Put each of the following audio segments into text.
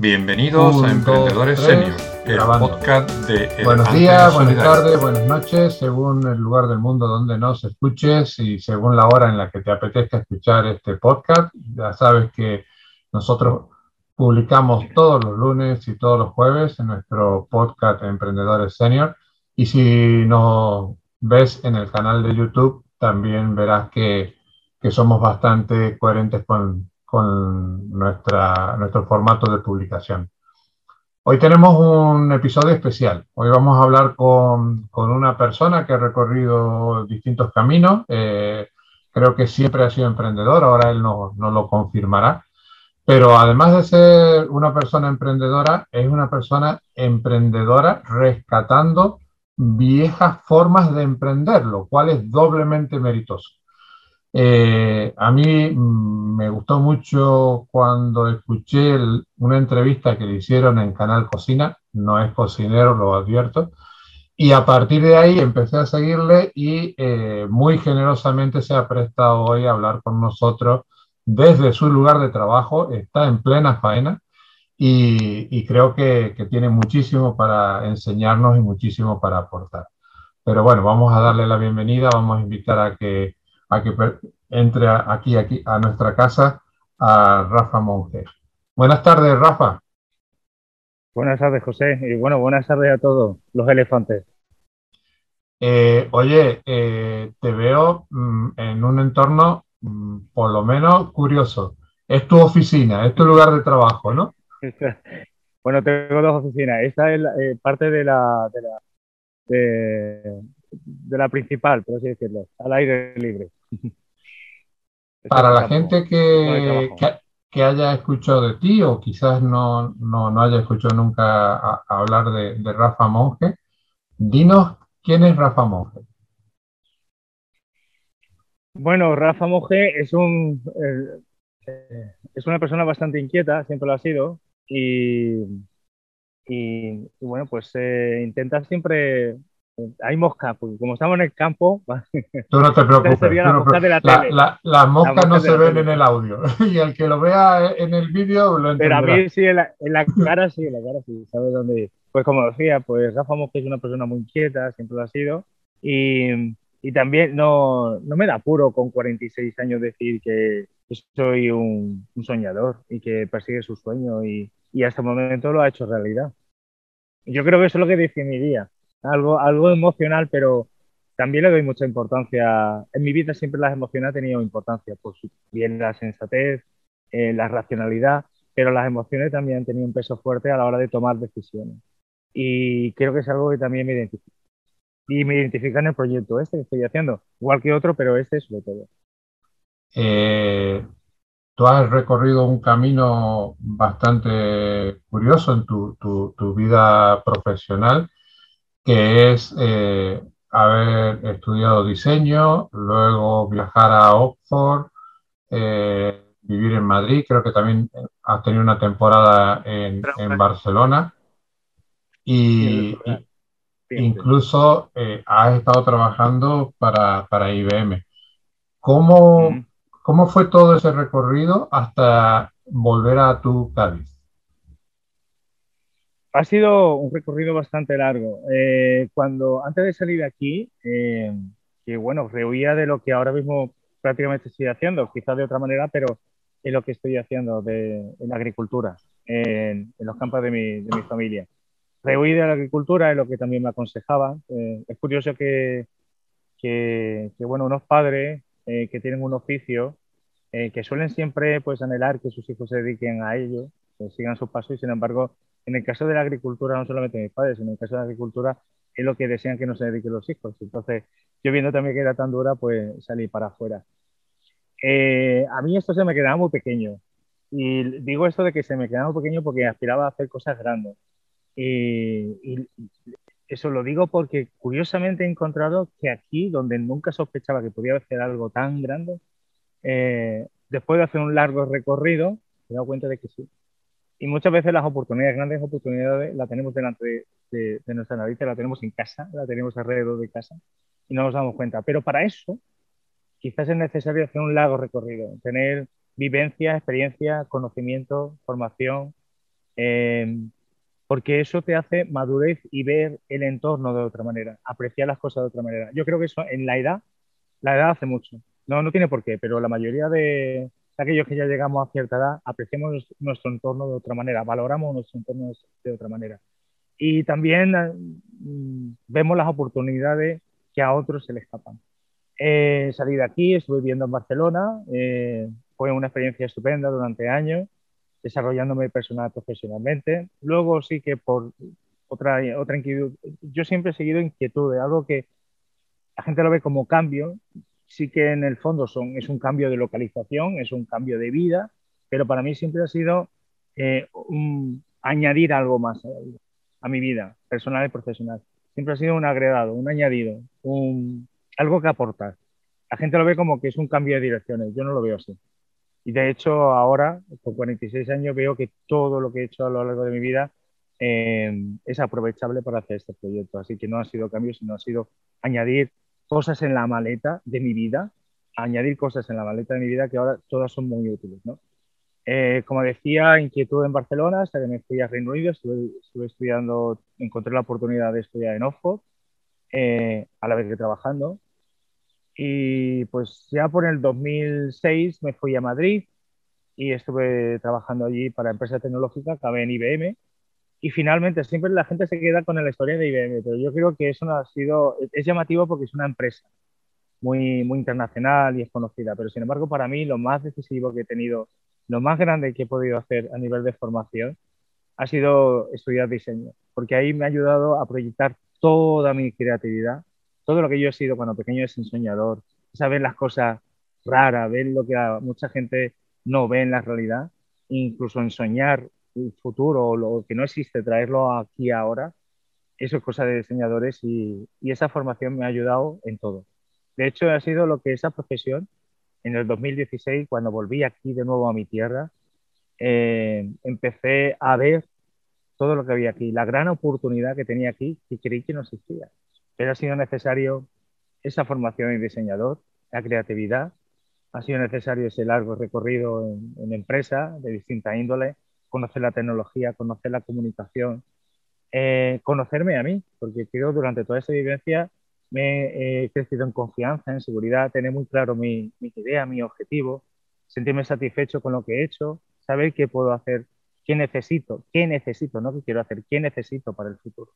Bienvenidos a Emprendedores Senior, el podcast de Buenos días, buenas tardes, buenas noches, según el lugar del mundo donde nos escuches y según la hora en la que te apetezca escuchar este podcast. Ya sabes que nosotros publicamos todos los lunes y todos los jueves en nuestro podcast Emprendedores Senior. Y si nos ves en el canal de YouTube, también verás que, que somos bastante coherentes con, con nuestra, nuestro formato de publicación. Hoy tenemos un episodio especial. Hoy vamos a hablar con, con una persona que ha recorrido distintos caminos. Eh, creo que siempre ha sido emprendedor, ahora él nos no lo confirmará. Pero además de ser una persona emprendedora, es una persona emprendedora rescatando viejas formas de emprender, lo cual es doblemente meritoso. Eh, a mí mm, me gustó mucho cuando escuché una entrevista que le hicieron en Canal Cocina, no es cocinero, lo advierto, y a partir de ahí empecé a seguirle y eh, muy generosamente se ha prestado hoy a hablar con nosotros desde su lugar de trabajo, está en plena faena y, creo que, que tiene muchísimo para enseñarnos y muchísimo para aportar. Pero bueno, vamos a darle la bienvenida, vamos a invitar a que a que entre aquí, aquí a nuestra casa a Rafa Monge. Buenas tardes, Rafa. Buenas tardes, José. Y bueno, buenas tardes a todos los elefantes. Eh, oye, eh, te veo mm, en un entorno mm, por lo menos curioso. Es tu oficina, es tu lugar de trabajo, ¿no? bueno, tengo dos oficinas. Esta es eh, parte de la, de la, de la principal, por así decirlo, al aire libre. Para la gente que, que, haya escuchado de ti o quizás no, no, haya escuchado nunca hablar de, Rafa Monge, dinos quién es Rafa Monge. Bueno, Rafa Monge es un eh, es una persona bastante inquieta, siempre lo ha sido, y, y, bueno, pues eh, intenta siempre hay mosca, porque como estamos en el campo. Tú no te preocupes. las moscas no se ven en el audio. y el que lo vea en el vídeo lo entenderá. Pero a mí sí, en la, cara sí, en la cara sí, sabe dónde ir. Pues como decía, pues Rafa Mosca es una persona muy inquieta, siempre lo ha sido. Y, y también no, no, me da apuro con 46 años decir que soy un, un soñador y que persigue su sueño y, y hasta el momento lo ha hecho realidad. Yo creo que eso es lo que definiría algo, algo emocional, pero también le doy mucha importancia. En mi vida siempre las emociones han tenido importancia, pues bien la sensatez, eh, la racionalidad, pero las emociones también han tenido un peso fuerte a la hora de tomar decisiones. Y creo que es algo que también me identifica. Y me identifica en el proyecto este que estoy haciendo, igual que otro, pero este sobre todo. Eh, tú has recorrido un camino bastante curioso en tu, tu, tu vida profesional que es eh, haber estudiado diseño, luego viajar a Oxford, eh, vivir en Madrid, creo que también has tenido una temporada en, Barcelona. Y, incluso eh, has estado trabajando para, para IBM. ¿Cómo, ¿Cómo fue todo ese recorrido hasta volver a tu Cádiz? Ha sido un recorrido bastante largo. Eh, cuando antes de salir de aquí, eh, que bueno, rehuía de lo que ahora mismo prácticamente estoy haciendo, quizás de otra manera, pero es lo que estoy haciendo de, en la agricultura, en, los campos de mi, de mi, familia. Rehuí de la agricultura es lo que también me aconsejaban. Eh, es curioso que, que, bueno, unos padres que tienen un oficio, que suelen siempre pues anhelar que sus hijos se dediquen a ello, sigan sus pasos y sin embargo en el caso de la agricultura, no solamente mis padres, en el caso de la agricultura es lo que desean que no se dediquen los hijos. Entonces, yo viendo también que era tan dura, pues salí para afuera. Eh, a mí esto se me quedaba muy pequeño. Y digo esto de que se me quedaba muy pequeño porque aspiraba a hacer cosas grandes. Y, eso lo digo porque curiosamente he encontrado que aquí, donde nunca sospechaba que podía hacer algo tan grande, eh, después de hacer un largo recorrido, me he dado cuenta de que sí, y muchas veces las oportunidades, grandes oportunidades, las tenemos delante de, nuestra nariz, las tenemos en casa, las tenemos alrededor de casa y no nos damos cuenta. Pero para eso, quizás es necesario hacer un largo recorrido, tener vivencia, experiencia, conocimiento, formación, Em, porque eso te hace madurez y ver el entorno de otra manera, apreciar las cosas de otra manera. Yo creo que eso en la edad, la edad hace mucho. No, no tiene por qué, pero la mayoría de, aquellos que ya llegamos a cierta edad apreciamos nuestro entorno de otra manera, valoramos nuestro entorno de otra manera. Y también mm, vemos las oportunidades que a otros se le escapan. Eh, salí de aquí, estuve viviendo en Barcelona, eh, fue una experiencia estupenda durante años, desarrollándome personal profesionalmente. Luego sí que por otra, otra inquietud, yo siempre he seguido inquietudes, algo que la gente lo ve como cambio, sí que en el fondo son, es un cambio de localización, es un cambio de vida, pero para mí siempre ha sido eh, añadir algo más a, mi vida personal y profesional. Siempre ha sido un agregado, un añadido, un, algo que aportar. La gente lo ve como que es un cambio de direcciones, yo no lo veo así. Y de hecho ahora, con 46 años, veo que todo lo que he hecho a lo largo de mi vida eh, es aprovechable para hacer este proyecto. Así que no ha sido cambio, sino ha sido añadir cosas en la maleta de mi vida, añadir cosas en la maleta de mi vida que ahora todas son muy útiles. ¿no? Eh, como decía, inquietud en Barcelona, hasta que me fui a Reino Unido, estuve, estudiando, encontré la oportunidad de estudiar en Oxford, eh, a la vez que trabajando. Y pues ya por el 2006 me fui a Madrid y estuve trabajando allí para empresa tecnológica, acabé en IBM y finalmente, siempre la gente se queda con la historia de IBM, pero yo creo que eso no ha sido, es llamativo porque es una empresa muy, muy internacional y es conocida, pero sin embargo para mí lo más decisivo que he tenido, lo más grande que he podido hacer a nivel de formación ha sido estudiar diseño, porque ahí me ha ayudado a proyectar toda mi creatividad, todo lo que yo he sido cuando pequeño es ensoñador, saber las cosas raras, ver lo que mucha gente no ve en la realidad, incluso ensoñar futuro o lo que no existe, traerlo aquí ahora, eso es cosa de diseñadores y, esa formación me ha ayudado en todo. De hecho, ha sido lo que esa profesión, en el 2016, cuando volví aquí de nuevo a mi tierra, eh, empecé a ver todo lo que había aquí, la gran oportunidad que tenía aquí y creí que no existía. Pero ha sido necesario esa formación en diseñador, la creatividad, ha sido necesario ese largo recorrido en, en empresa de distinta índole, conocer la tecnología, conocer la comunicación, eh, conocerme a mí, porque creo durante toda esa vivencia me he crecido en confianza, en seguridad, tener muy claro mi, mi idea, mi objetivo, sentirme satisfecho con lo que he hecho, saber qué puedo hacer, qué necesito, qué necesito, no qué quiero hacer, qué necesito para el futuro.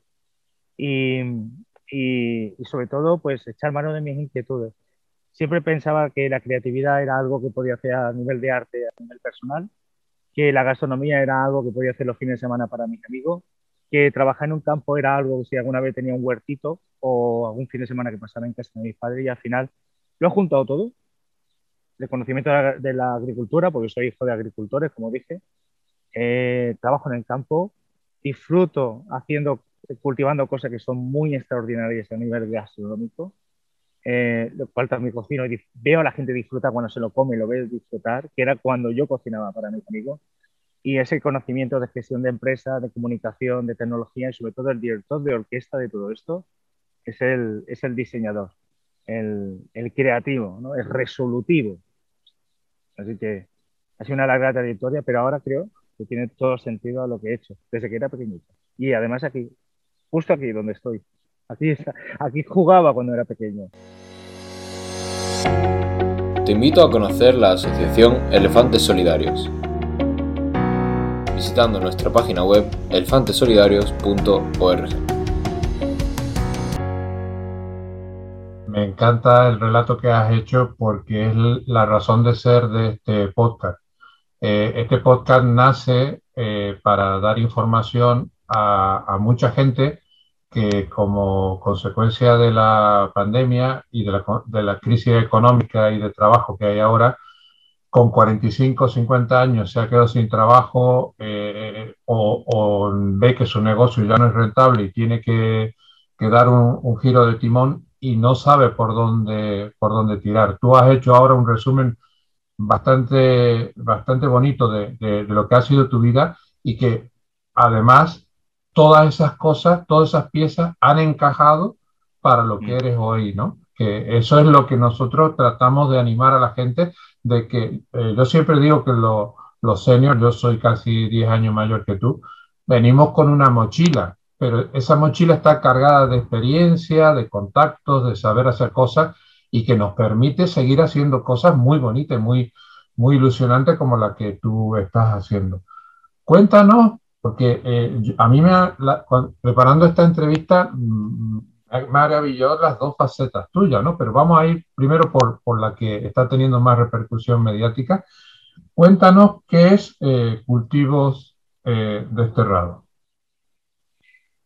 Y, y, y, sobre todo, pues echar mano de mis inquietudes. Siempre pensaba que la creatividad era algo que podía hacer a nivel de arte, a nivel personal, que la gastronomía era algo que podía hacer los fines de semana para mis amigos, que trabajar en un campo era algo, si alguna vez tenía un huertito o algún fin de semana que pasara en casa de mis padres y al final lo he juntado todo, el conocimiento de la, agricultura, porque soy hijo de agricultores, como dije, eh, trabajo en el campo, disfruto haciendo, cultivando cosas que son muy extraordinarias a nivel gastronómico, eh, lo cual también cocino y veo a la gente disfrutar cuando se lo come, lo veo disfrutar, que era cuando yo cocinaba para mis amigos. Y ese conocimiento de gestión de empresa, de comunicación, de tecnología y sobre todo el director de orquesta de todo esto es el, es el diseñador, el, el creativo, ¿no? el resolutivo. Así que ha sido una larga trayectoria, pero ahora creo que tiene todo sentido a lo que he hecho desde que era pequeñito. Y además aquí, justo aquí donde estoy, Aquí, aquí jugaba cuando era pequeño. Te invito a conocer la asociación Elefantes Solidarios visitando nuestra página web elefantesolidarios.org. Me encanta el relato que has hecho porque es la razón de ser de este podcast. Eh, este podcast nace eh, para dar información a, a mucha gente que como consecuencia de la pandemia y de la, de la, crisis económica y de trabajo que hay ahora, con 45 o 50 años se ha quedado sin trabajo eh, o, ve que su negocio ya no es rentable y tiene que, dar un, giro de timón y no sabe por dónde, por dónde tirar. Tú has hecho ahora un resumen bastante, bastante bonito de lo que ha sido tu vida y que además todas esas cosas, todas esas piezas han encajado para lo que eres hoy, ¿no? Que eso es lo que nosotros tratamos de animar a la gente, de que eh, yo siempre digo que lo, los seniors, yo soy casi 10 años mayor que tú, venimos con una mochila, pero esa mochila está cargada de experiencia, de contactos, de saber hacer cosas y que nos permite seguir haciendo cosas muy bonitas, muy, muy ilusionantes como la que tú estás haciendo. Cuéntanos, porque eh, a mí me preparando esta entrevista mm, me maravilló las dos facetas tuyas, ¿no? Pero vamos a ir primero por, la que está teniendo más repercusión mediática. Cuéntanos qué es eh, cultivos eh, desterrados.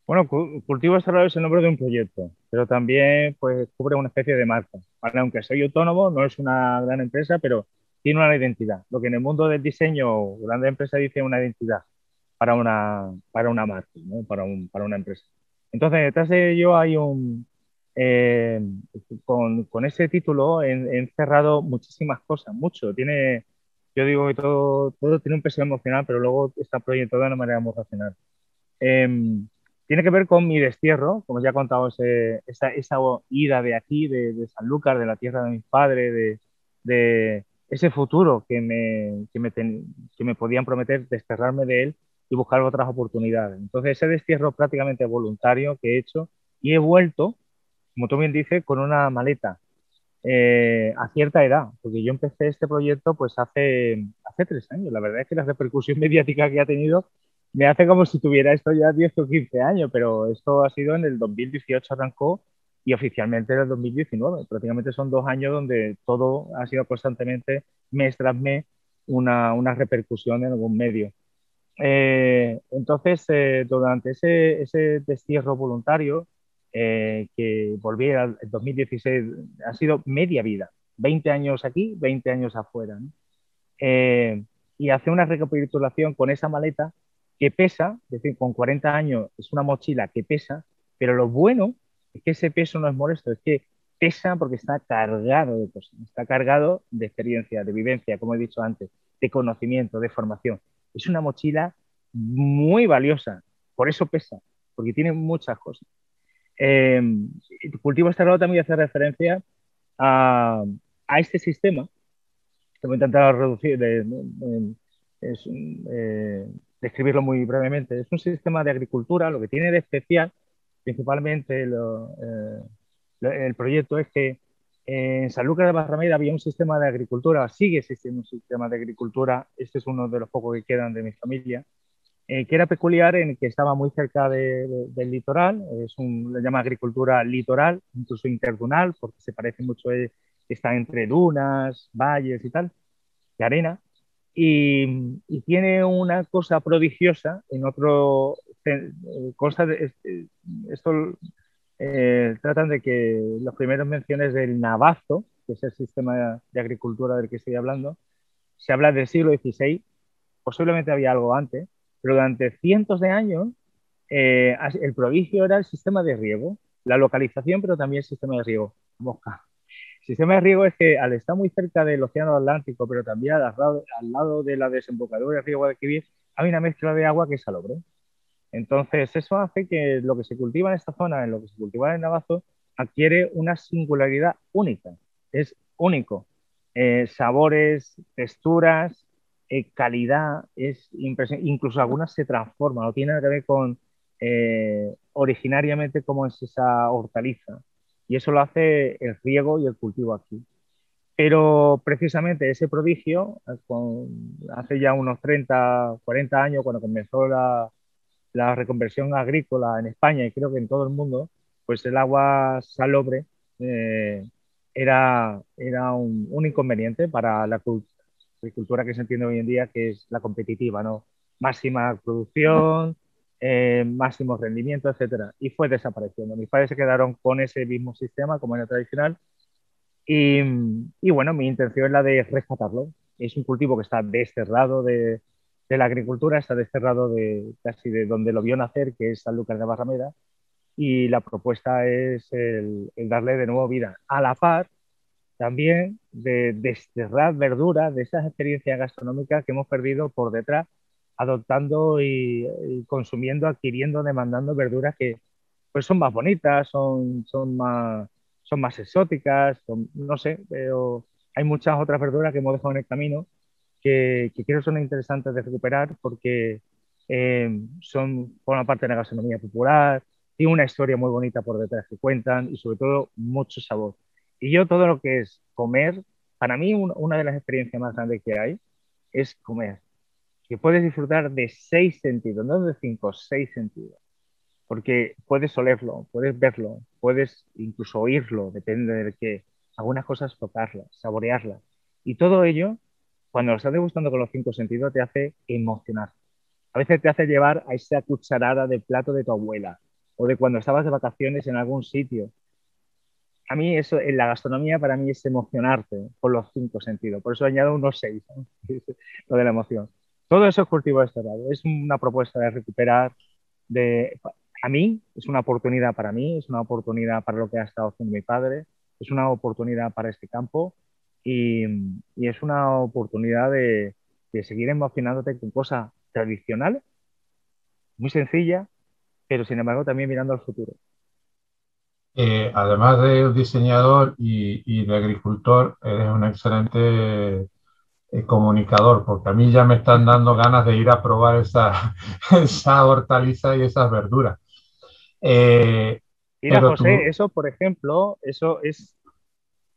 Bueno, Cultivos Desterrados es el nombre de un proyecto, pero también pues, cubre una especie de marca. Aunque soy autónomo, no es una gran empresa, pero tiene una identidad. Lo que en el mundo del diseño, grande empresa dice una identidad para una, para una marca, ¿no? para, un, para una empresa. Entonces, detrás de ello hay un... Eh, con, con, ese título he, encerrado muchísimas cosas, mucho. Tiene, yo digo que todo, todo tiene un peso emocional, pero luego está proyectado de una manera muy racional. Em, tiene que ver con mi destierro, como ya he contado, ese, esa, esa, ida de aquí, de, de, Sanlúcar, de la tierra de mis padres, de, de ese futuro que me, que me, que me podían prometer desterrarme de él y buscar otras oportunidades. Entonces, ese destierro prácticamente voluntario que he hecho y he vuelto, como tú bien dices, con una maleta eh, a cierta edad, porque yo empecé este proyecto pues hace, hace tres años. La verdad es que la repercusión mediática que ha tenido me hace como si tuviera esto ya 10 o 15 años, pero esto ha sido en el 2018 arrancó y oficialmente en el 2019. Prácticamente son dos años donde todo ha sido constantemente, mes tras mes, una, una repercusión en algún medio. Eh, entonces, eh, durante ese, ese, destierro voluntario, eh, que volví al 2016, ha sido media vida, 20 años aquí, 20 años afuera. y hace una recapitulación con esa maleta que pesa, es decir, con 40 años es una mochila que pesa, pero lo bueno es que ese peso no es molesto, es que pesa porque está cargado de cosas, está cargado de experiencia, de vivencia, como he dicho antes, de conocimiento, de formación es una mochila muy valiosa, por eso pesa, porque tiene muchas cosas. Eh, cultivo Estarrado también hace referencia a, este sistema, que voy a intentar reducir, de, eh, describirlo muy brevemente. Es un sistema de agricultura, lo que tiene de especial, principalmente eh, el proyecto es que en Sanlúcar de Barrameda había un sistema de agricultura, sigue existiendo un sistema de agricultura, este es uno de los pocos que quedan de mi familia, eh, que era peculiar en que estaba muy cerca del litoral, es un, le llama agricultura litoral, incluso interdunal, porque se parece mucho, eh, está entre dunas, valles y tal, de arena, y, tiene una cosa prodigiosa en otro, eh, cosa de, esto eh, tratan de que las primeras menciones del navazo, que es el sistema de agricultura del que estoy hablando, se habla del siglo XVI, posiblemente había algo antes, pero durante cientos de años eh, el prodigio era el sistema de riego, la localización, pero también el sistema de riego. Mosca. Sistema de riego es que al estar muy cerca del Océano Atlántico, pero también al lado, al lado de la desembocadura del río Guadalquivir, hay una mezcla de agua que es salobre. Entonces, eso hace que lo que se cultiva en esta zona, en lo que se cultiva en Navazo, adquiere una singularidad única. Es único. Eh, sabores, texturas, eh, calidad, es incluso algunas se transforman, no tiene que ver con eh, originariamente cómo es esa hortaliza. Y eso lo hace el riego y el cultivo aquí. Pero precisamente ese prodigio, hace ya unos 30, 40 años, cuando comenzó la, la reconversión agrícola en España y creo que en todo el mundo, pues el agua salobre eh, era, era un, inconveniente para la agricultura que se entiende hoy en día, que es la competitiva, ¿no? Máxima producción, eh, máximo rendimiento, etcétera. Y fue desapareciendo. Mis padres se quedaron con ese mismo sistema como era tradicional. Y, y bueno, mi intención es la de rescatarlo. Es un cultivo que está desterrado de, de la agricultura, está desterrado de casi de donde lo vio nacer, que es Sanlúcar de Barrameda, y la propuesta es el, darle de nuevo vida. A la par, también de desterrar verduras de esas experiencias gastronómicas que hemos perdido por detrás, adoptando y, consumiendo, adquiriendo, demandando verduras que pues son más bonitas, son, son, más, son más exóticas, no sé, pero hay muchas otras verduras que hemos dejado en el camino que, que creo son interesantes de recuperar porque eh, son, forman parte de la gastronomía popular, tienen una historia muy bonita por detrás que cuentan y sobre todo mucho sabor. Y yo todo lo que es comer, para mí una de las experiencias más grandes que hay es comer. Que puedes disfrutar de seis sentidos, no de cinco, seis sentidos. Porque puedes olerlo, puedes verlo, puedes incluso oírlo, depende de qué. Algunas cosas tocarlas, saborearlas. Y todo ello, cuando lo estás degustando con los cinco sentidos, te hace emocionar. A veces te hace llevar a esa cucharada de plato de tu abuela o de cuando estabas de vacaciones en algún sitio. A mí eso, en la gastronomía para mí es emocionarte por los cinco sentidos. Por eso añado unos seis, lo de la emoción. Todo eso es cultivo de lado. Es una propuesta de recuperar, de, a mí, es una oportunidad para mí, es una oportunidad para lo que ha estado haciendo mi padre, es una oportunidad para este campo y, y es una oportunidad de, de seguir emocionándote con cosas tradicional, muy sencilla, pero sin embargo también mirando al futuro. Eh, además de diseñador y, de agricultor, eres un excelente eh, comunicador, porque a mí ya me están dando ganas de ir a probar esa, esa hortaliza y esas verduras. Eh, Mira, José, eso, por ejemplo, eso es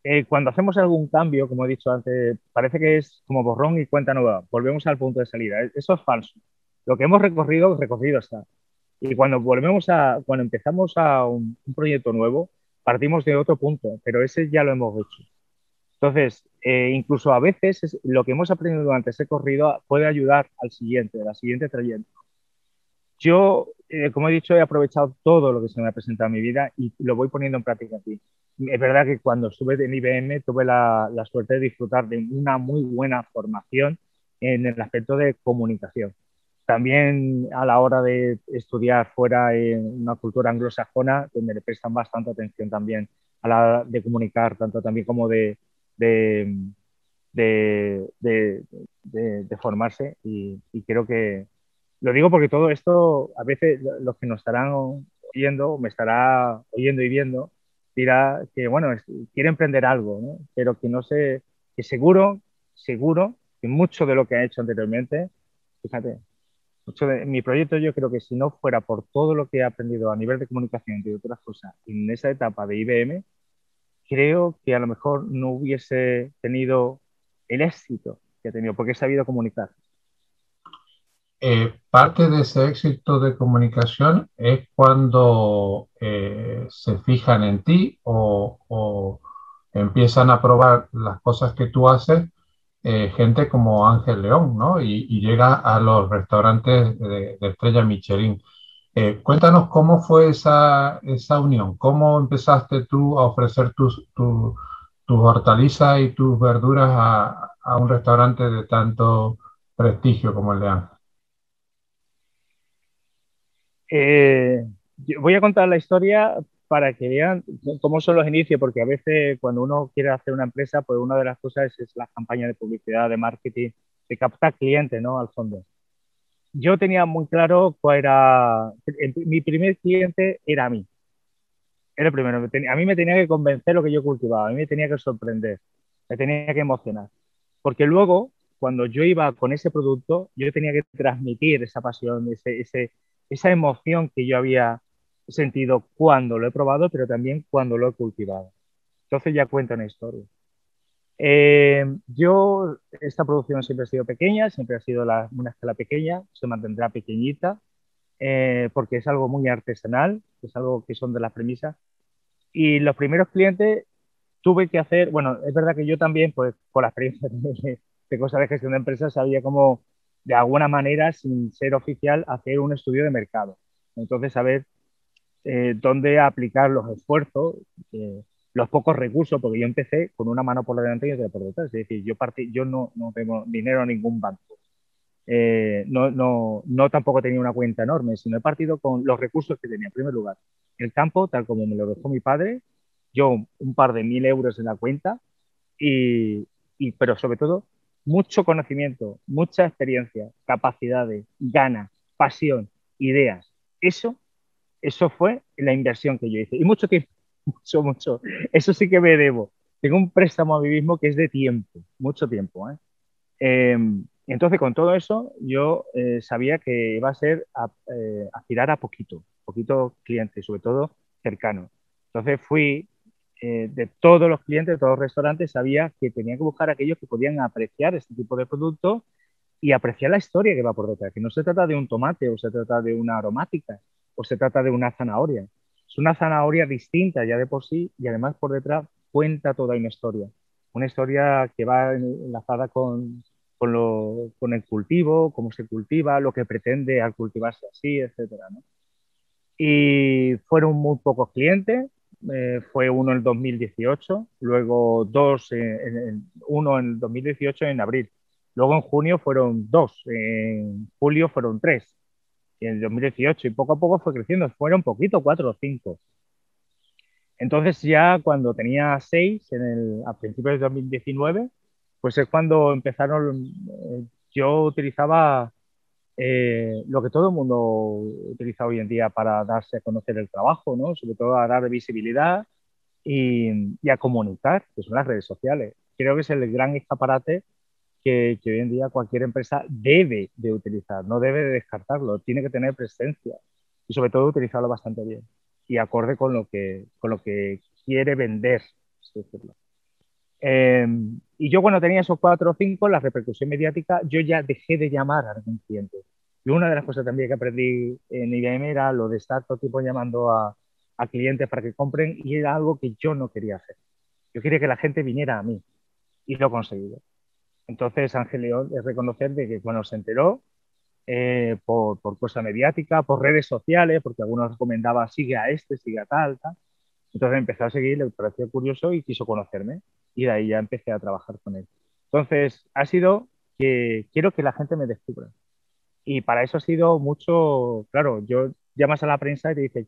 eh, cuando hacemos algún cambio, como he dicho antes, parece que es como borrón y cuenta nueva. Volvemos al punto de salida. E-, eso es falso. Lo que hemos recorrido, recorrido está. Y cuando volvemos a, cuando empezamos a un, proyecto nuevo, partimos de otro punto, pero ese ya lo hemos hecho. Entonces, eh, incluso a veces lo que hemos aprendido durante ese corrido puede ayudar al siguiente, a la siguiente trayecto. Yo, eh, como he dicho, he aprovechado todo lo que se me ha presentado en mi vida y lo voy poniendo en práctica aquí es verdad que cuando estuve en IBM tuve la, suerte de disfrutar de una muy buena formación en el aspecto de comunicación. También a la hora de estudiar fuera en una cultura anglosajona, donde le prestan bastante atención también a la de comunicar, tanto también como de, de, de, formarse. Y, y creo que lo digo porque todo esto, a veces los que nos estarán oyendo, me estará oyendo y viendo, que, bueno, quiere emprender algo, pero que no sé, que seguro, seguro que mucho de lo que ha hecho anteriormente, fíjate, mucho de mi proyecto yo creo que si no fuera por todo lo que he aprendido a nivel de comunicación y de otras cosas en esa etapa de IBM, creo que a lo mejor no hubiese tenido el éxito que he tenido, porque he sabido comunicar. Eh, parte de ese éxito de comunicación es cuando eh, se fijan en ti o, empiezan a probar las cosas que tú haces, eh, gente como Ángel León, ¿no? Y, llega a los restaurantes de, Estrella Michelin. cuéntanos cómo fue esa, esa, unión, cómo empezaste tú a ofrecer tus, tus hortalizas y tus verduras a, a un restaurante de tanto prestigio como el de Ángel. Eh, voy a contar la historia para que vean cómo son los inicios, porque a veces cuando uno quiere hacer una empresa, pues una de las cosas es la campaña de publicidad, de marketing, de captar clientes, ¿no? Al fondo. Yo tenía muy claro cuál era, mi primer cliente era a mí. Era el primero. A mí me tenía que convencer lo que yo cultivaba, a mí me tenía que sorprender, me tenía que emocionar. Porque luego, cuando yo iba con ese producto, yo tenía que transmitir esa pasión, ese, ese, esa emoción que yo había sentido cuando lo he probado, pero también cuando lo he cultivado. Entonces ya cuento una historia. Eh, yo, esta producción siempre ha sido pequeña, siempre ha sido una escala pequeña, se mantendrá pequeñita, eh, porque es algo muy artesanal, es algo que son de las premisas. Y los primeros clientes tuve que hacer, bueno, es verdad que yo también, pues con la experiencia de, de cosas de gestión de empresas, sabía cómo de alguna manera, sin ser oficial, hacer un estudio de mercado. Entonces, saber eh, dónde aplicar los esfuerzos, eh, los pocos recursos, porque yo empecé con una mano por delante y otra por detrás. Es decir, yo, partí, yo no, no tengo dinero en ningún banco. Eh, no, no, no tampoco tenía una cuenta enorme, sino he partido con los recursos que tenía. En primer lugar, el campo, tal como me lo dejó mi padre, yo un par de mil euros en la cuenta, y, y pero sobre todo mucho conocimiento, mucha experiencia, capacidades, ganas, pasión, ideas. Eso, eso fue la inversión que yo hice. Y mucho tiempo, mucho, mucho. Eso sí que me debo. Tengo un préstamo a mí mismo que es de tiempo, mucho tiempo. ¿eh? Em, entonces, con todo eso, yo eh, sabía que iba a ser eh, aspirar a poquito, poquito cliente, sobre todo cercano. Entonces fui eh, de todos los clientes, de todos los restaurantes, sabía que tenía que buscar aquellos que podían apreciar este tipo de producto y apreciar la historia que va por detrás, que no se trata de un tomate o se trata de una aromática o se trata de una zanahoria. Es una zanahoria distinta ya de por sí y además por detrás cuenta toda una historia. Una historia que va enlazada con, con, lo, con el cultivo, cómo se cultiva, lo que pretende al cultivarse así, etc. Y fueron muy pocos clientes, eh, fue uno en el 2018, luego dos, en, uno en el 2018 en abril, luego en junio fueron dos, en julio fueron tres, y en el 2018, y poco a poco fue creciendo, fueron poquito, cuatro o cinco. Entonces ya cuando tenía seis, en el, a principios de 2019, pues es cuando empezaron, eh, yo utilizaba eh, lo que todo el mundo utiliza hoy en día para darse a conocer el trabajo, ¿no? sobre todo a dar visibilidad y, a comunicar, que son las redes sociales. Creo que es el gran escaparate que, hoy en día cualquier empresa debe de utilizar, no debe de descartarlo, tiene que tener presencia y sobre todo utilizarlo bastante bien y acorde con lo que, con lo que quiere vender. Em, y yo cuando tenía esos cuatro o cinco, la repercusión mediática, yo ya dejé de llamar a algún cliente. Y una de las cosas también que aprendí en IBM era lo de estar todo el tiempo llamando a, a clientes para que compren y era algo que yo no quería hacer. Yo quería que la gente viniera a mí y lo he conseguido. Entonces, Ángel León es reconocer de que cuando se enteró, eh, por, por cosa mediática, por redes sociales, porque algunos recomendaban sigue a este, sigue a tal, tal. Entonces empecé a seguir, le pareció curioso y quiso conocerme y de ahí ya empecé a trabajar con él. Entonces, ha sido que quiero que la gente me descubra. Y para eso ha sido mucho, claro, yo llamas a la prensa y te dices,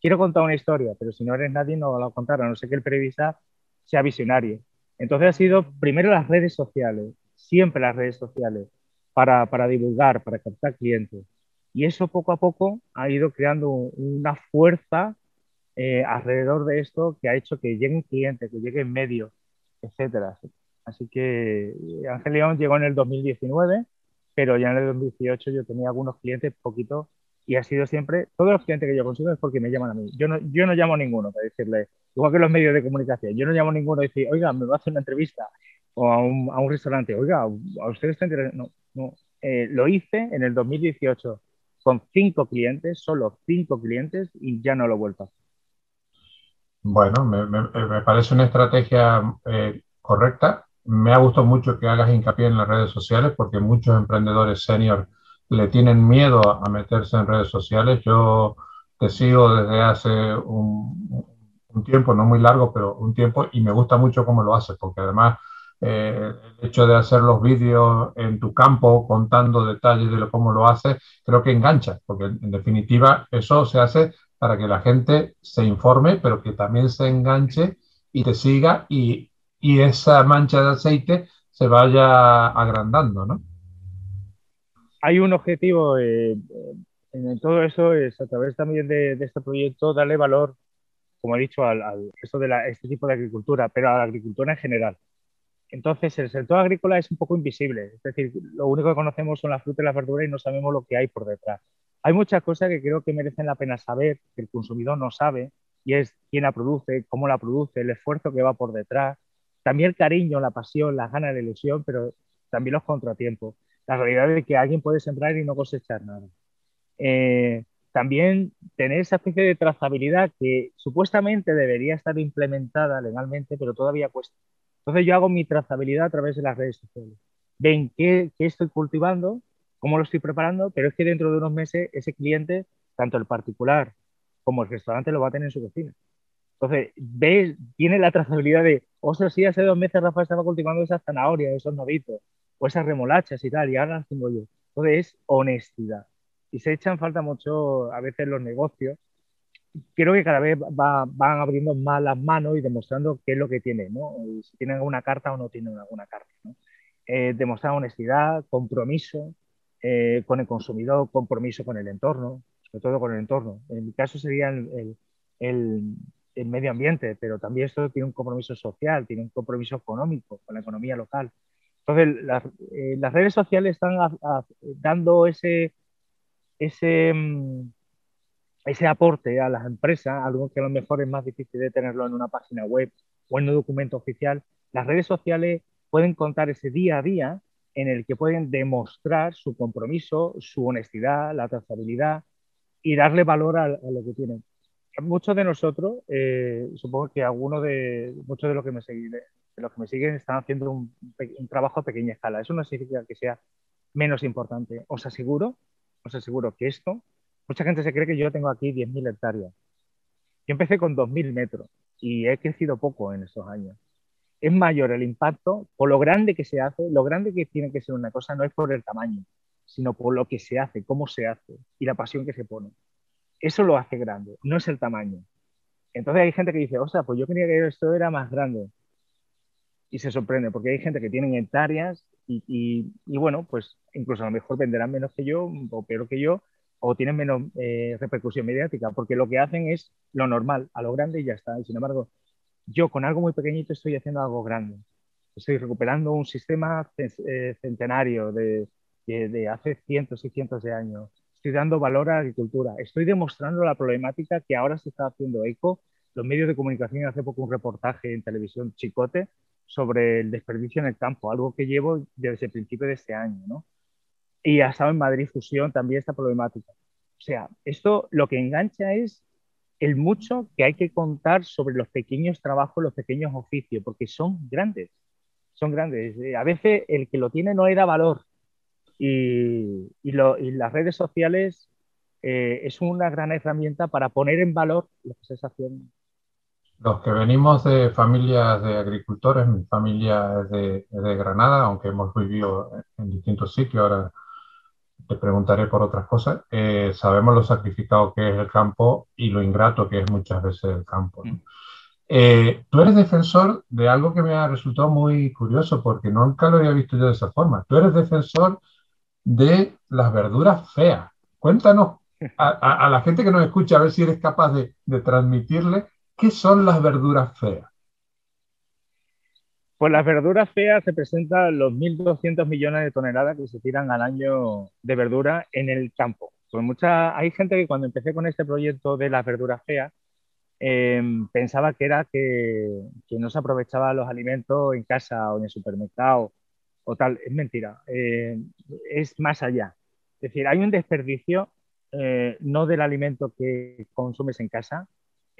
quiero contar una historia, pero si no eres nadie no va a contar, a no ser que el periodista sea visionario. Entonces ha sido primero las redes sociales, siempre las redes sociales, para, para divulgar, para captar clientes. Y eso poco a poco ha ido creando una fuerza eh, alrededor de esto que ha hecho que lleguen clientes, que lleguen medios, etcétera. Así que eh, Ángel León llegó en el 2019, pero ya en el 2018 yo tenía algunos clientes poquito y ha sido siempre, todos los clientes que yo consigo es porque me llaman a mí. Yo no, yo no llamo a ninguno para decirle, igual que los medios de comunicación, yo no llamo a ninguno y decir, oiga, me va a hacer una entrevista o a un, a un restaurante, oiga, a ustedes está interesado. No, no. Eh, lo hice en el 2018 con cinco clientes, solo cinco clientes y ya no lo he vuelto a hacer. Bueno, me, parece una estrategia eh, correcta. Me ha gustado mucho que hagas hincapié en las redes sociales porque muchos emprendedores senior le tienen miedo a meterse en redes sociales. Yo te sigo desde hace un, tiempo, no muy largo, pero un tiempo, y me gusta mucho cómo lo haces, porque además eh, el hecho de hacer los vídeos en tu campo contando detalles de cómo lo haces, creo que engancha, porque en definitiva eso se hace para que la gente se informe, pero que también se enganche y te siga y, esa mancha de aceite se vaya agrandando, ¿no? Hay un objetivo eh, en todo eso, es a través también de, este proyecto darle valor, como he dicho, al, esto de este tipo de agricultura, pero a la agricultura en general. Entonces, el sector agrícola es un poco invisible, es decir, lo único que conocemos son las frutas y las verduras y no sabemos lo que hay por detrás. Hay muchas cosas que creo que merecen la pena saber, que el consumidor no sabe, y es quién la produce, cómo la produce, el esfuerzo que va por detrás, también el cariño, la pasión, las ganas, la ilusión, pero también los contratiempos. La realidad de que alguien puede sembrar y no cosechar nada. Eh, también tener esa especie de trazabilidad que supuestamente debería estar implementada legalmente, pero todavía cuesta. Entonces yo hago mi trazabilidad a través de las redes sociales. Ven qué estoy cultivando, cómo lo estoy preparando, pero es que dentro de unos meses ese cliente, tanto el particular como el restaurante, lo va a tener en su cocina. Entonces, ve, tiene la trazabilidad de, ostras, sí, hace dos meses Rafa estaba cultivando esas zanahorias, esos novitos, o esas remolachas y tal, y ahora las tengo yo. Entonces, es honestidad. Y se echan falta mucho a veces los negocios. Creo que cada vez van abriendo más las manos y demostrando qué es lo que tienen, ¿no? Si tienen alguna carta o no tienen alguna carta, ¿no? Eh, demostrar honestidad, compromiso, eh, con el consumidor, compromiso con el entorno, sobre todo con el entorno. En mi caso sería el, el, el, medio ambiente, pero también esto tiene un compromiso social, tiene un compromiso económico con la economía local. Entonces, eh, las redes sociales están dando ese, ese, mm, ese aporte a las empresas, algo que a lo mejor es más difícil de tenerlo en una página web o en un documento oficial. Las redes sociales pueden contar ese día a día en el que pueden demostrar su compromiso, su honestidad, la trazabilidad y darle valor a, lo que tienen. Muchos de nosotros, eh, supongo que algunos de muchos de los que me siguen, están haciendo un, trabajo a pequeña escala. Eso no significa que sea menos importante. Os aseguro, os aseguro que esto, mucha gente se cree que yo tengo aquí 10.000 hectáreas. Yo empecé con 2.000 metros y he crecido poco en esos años. Es mayor el impacto por lo grande que se hace, lo grande que tiene que ser una cosa no es por el tamaño, sino por lo que se hace, cómo se hace y la pasión que se pone. Eso lo hace grande, no es el tamaño. Entonces hay gente que dice, o sea, pues yo creía que esto era más grande y se sorprende porque hay gente que tiene hectáreas y, bueno, pues incluso a lo mejor venderán menos que yo o peor que yo o tienen menos eh, repercusión mediática porque lo que hacen es lo normal, a lo grande y ya está. Y sin embargo, yo con algo muy pequeñito estoy haciendo algo grande. Estoy recuperando un sistema eh, centenario de, de hace cientos y cientos de años. Estoy dando valor a la agricultura. Estoy demostrando la problemática que ahora se está haciendo eco. Los medios de comunicación hace poco un reportaje en televisión Chicote sobre el desperdicio en el campo, algo que llevo desde el principio de este año, ¿no? Y ha estado en Madrid Fusión también esta problemática. O sea, esto lo que engancha es el mucho que hay que contar sobre los pequeños trabajos, los pequeños oficios, porque son grandes, son grandes. Eh, a veces el que lo tiene no le da valor y, y, las redes sociales eh, es una gran herramienta para poner en valor lo que se está haciendo. Los que venimos de familias de agricultores, mi familia es de, de Granada, aunque hemos vivido en, distintos sitios, ahora te preguntaré por otras cosas, eh, sabemos lo sacrificado que es el campo y lo ingrato que es muchas veces el campo. Mm. Eh, tú eres defensor de algo que me ha resultado muy curioso porque nunca lo había visto yo de esa forma. Tú eres defensor de las verduras feas. Cuéntanos a, a, la gente que nos escucha a ver si eres capaz de, de transmitirle ¿Qué son las verduras feas? Pues las verduras feas representan los 1.200 millones de toneladas que se tiran al año de verdura en el campo. Pues mucha, hay gente que cuando empecé con este proyecto de las verduras feas, em, pensaba que era que, no se aprovechaba los alimentos en casa o en el supermercado o tal. Es mentira, eh, es más allá. Es decir, hay un desperdicio eh, no del alimento que consumes en casa,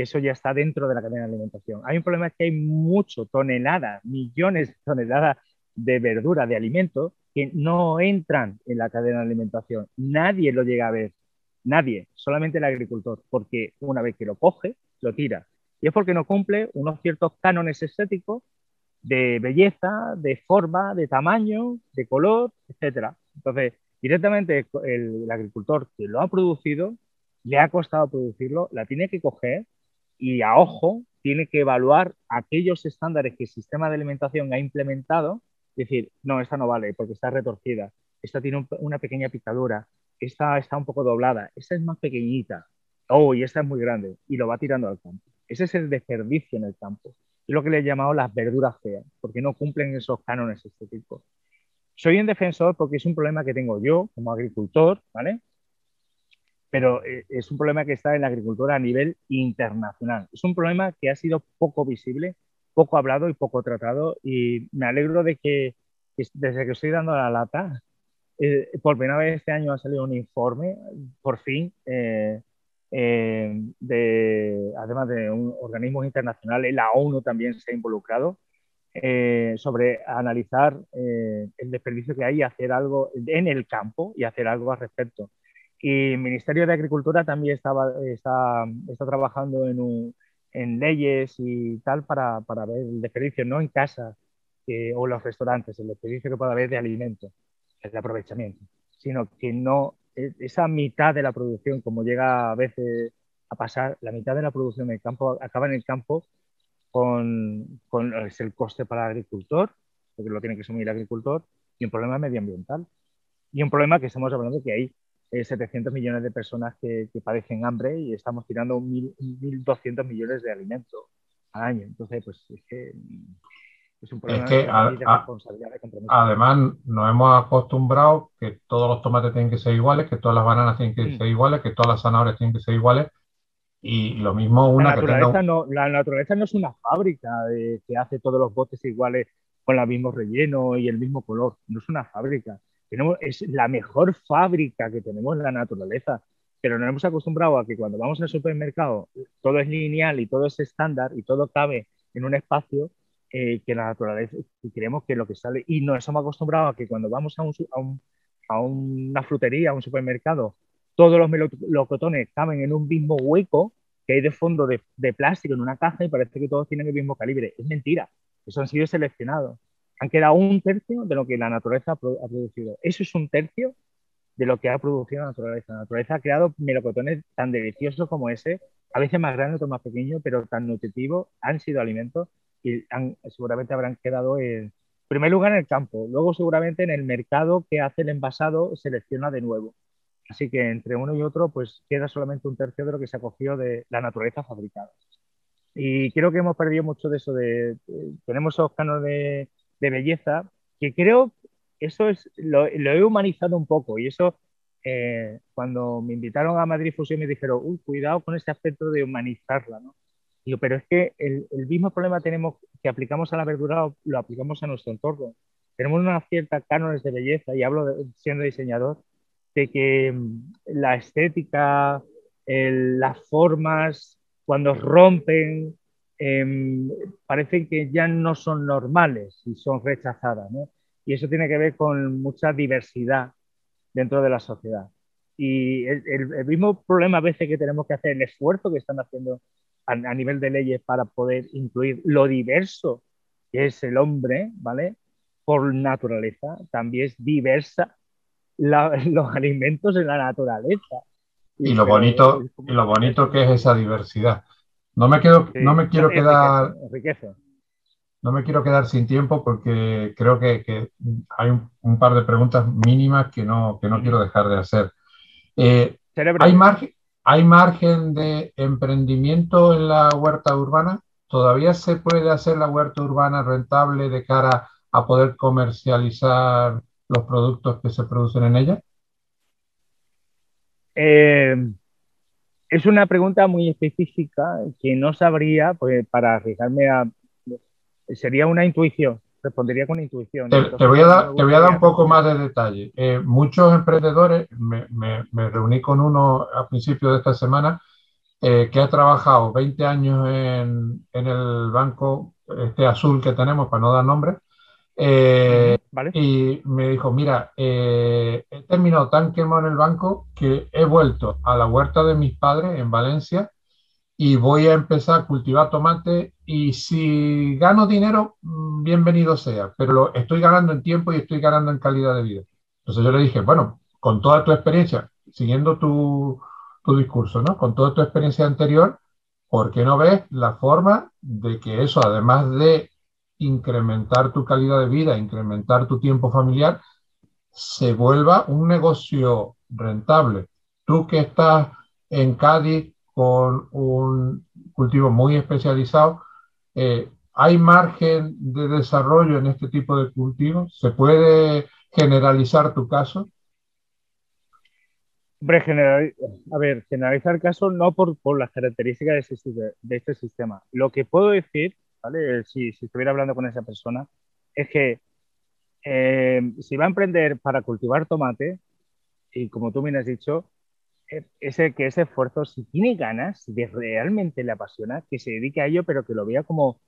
eso ya está dentro de la cadena de alimentación. Hay un problema que hay mucho, toneladas, millones de toneladas de verdura, de alimentos, que no entran en la cadena de alimentación. Nadie lo llega a ver, nadie, solamente el agricultor, porque una vez que lo coge, lo tira. Y es porque no cumple unos ciertos cánones estéticos de belleza, de forma, de tamaño, de color, etc. Entonces, directamente el agricultor que lo ha producido, le ha costado producirlo, la tiene que coger, y a ojo tiene que evaluar aquellos estándares que el sistema de alimentación ha implementado, decir, no, esta no vale porque está retorcida, esta tiene una pequeña picadura, esta está un poco doblada, esta es más pequeñita, oh, y esta es muy grande, y lo va tirando al campo. Ese es el desperdicio en el campo. Es lo que le he llamado las verduras feas, porque no cumplen esos cánones tipo. Soy un defensor porque es un problema que tengo yo como agricultor, ¿vale? Pero eh, es un problema que está en la agricultura a nivel internacional. Es un problema que ha sido poco visible, poco hablado y poco tratado y me alegro de que desde que estoy dando la lata, eh, por primera vez este año ha salido un informe, por fin, eh, de, además de un organismos internacionales, la ONU también se ha involucrado, sobre analizar el desperdicio que hay y hacer algo en el campo y hacer algo al respecto. Y el Ministerio de Agricultura también estaba, está, está trabajando en, en, leyes y tal para, para, ver el desperdicio, no en casa o los restaurantes, el desperdicio que pueda haber de alimentos, el aprovechamiento, sino que no, e, esa mitad de la producción, como llega a veces a pasar, la mitad de la producción del campo acaba en el campo con, con es el coste para el agricultor, porque lo tiene que asumir el agricultor, y un problema medioambiental. Y un problema que estamos hablando que hay 700 millones de personas que, padecen hambre y estamos tirando 1.200 millones de alimentos al año. Entonces, pues es que Es, un problema que de, responsabilidad además nos hemos acostumbrado que todos los tomates tienen que ser iguales, que todas las bananas tienen que mm. ser iguales, que todas las zanahorias tienen que ser iguales. Y lo mismo una la naturaleza no, La naturaleza no es una fábrica que hace todos los botes iguales con el mismo relleno y el mismo color. No es una fábrica. Tenemos, es la mejor fábrica que tenemos en la naturaleza. Pero nos hemos acostumbrado a que cuando vamos al supermercado todo es lineal y todo es estándar y todo cabe en un espacio eh, que la naturaleza, y creemos que lo que sale, y nos hemos acostumbrado a que cuando vamos a, un, a una frutería, a un supermercado, todos los melocotones caben en un mismo hueco que hay de fondo de, de, plástico en una caja y parece que todos tienen el mismo calibre. Es mentira, eso han sido seleccionados. Han quedado un tercio de lo que la naturaleza ha producido. Eso es un tercio de lo que ha producido la naturaleza. La naturaleza ha creado melocotones tan deliciosos como ese, a veces más grandes, otros más pequeños, pero tan nutritivos, han sido alimentos y seguramente habrán quedado en primer lugar en el campo, luego seguramente en el mercado que hace el envasado selecciona de nuevo. Así que entre uno y otro, pues queda solamente un tercio de lo que se acogió de la naturaleza fabricada. Y creo que hemos perdido mucho de eso, tenemos esos canos de, de belleza, que creo eso es, lo, he humanizado un poco y eso, eh, cuando me invitaron a Madrid Fusión me dijeron, cuidado con ese aspecto de humanizarla, ¿no? Digo, pero es que el, mismo problema tenemos que aplicamos a la verdura, lo aplicamos a nuestro entorno. Tenemos una cierta cánones de belleza, y hablo siendo diseñador, de que mm, la estética, las formas, cuando rompen, eh, parece que ya no son normales y son rechazadas. ¿no? y eso tiene que ver con mucha diversidad dentro de la sociedad. Y el, mismo problema a veces que tenemos que hacer, el esfuerzo que están haciendo a, nivel de leyes para poder incluir lo diverso que es el hombre, ¿vale? Por naturaleza, también es diversa los alimentos en la naturaleza. Y, lo bonito, y lo bonito que es esa diversidad. No me, quedo, no me quiero quedar no me quiero quedar sin tiempo porque creo que, hay un, par de preguntas mínimas que no, que no quiero dejar de hacer. Eh, ¿hay, margen, ¿Hay margen de emprendimiento en la huerta urbana? ¿Todavía se puede hacer la huerta urbana rentable de cara a poder comercializar los productos que se producen en ella? Eh, es una pregunta muy específica que no sabría, pues, para arriesgarme a sería una intuición, respondería con intuición. Te, voy, a dar, te voy a dar un poco más de detalle. Eh, muchos emprendedores, me, me, reuní con uno a principios de esta semana, eh, que ha trabajado 20 años en, en, el banco este azul que tenemos, para no dar nombre, eh, y me dijo, mira, he terminado tan quemado en el banco que he vuelto a la huerta de mis padres en Valencia y voy a empezar a cultivar tomate y si gano dinero, mm, bienvenido sea, pero lo, estoy ganando en tiempo y estoy ganando en calidad de vida. Entonces yo le dije, bueno, con toda tu experiencia, siguiendo tu, tu discurso, ¿no? Con toda tu experiencia anterior, ¿por qué no ves la forma de que eso, además de incrementar tu calidad de vida, incrementar tu tiempo familiar, se vuelva un negocio rentable? Tú que estás en Cádiz, con un cultivo muy especializado. Eh, ¿Hay margen de desarrollo en este tipo de cultivos? ¿Se puede generalizar tu caso? Hombre, a ver, generalizar el caso no por, por las características de, de, este sistema. Lo que puedo decir, ¿vale? si, si estuviera hablando con esa persona, es que eh, si va a emprender para cultivar tomate, y como tú me has dicho, ese, que ese esfuerzo, si tiene ganas, si realmente le apasiona, que se dedique a ello, pero que lo vea como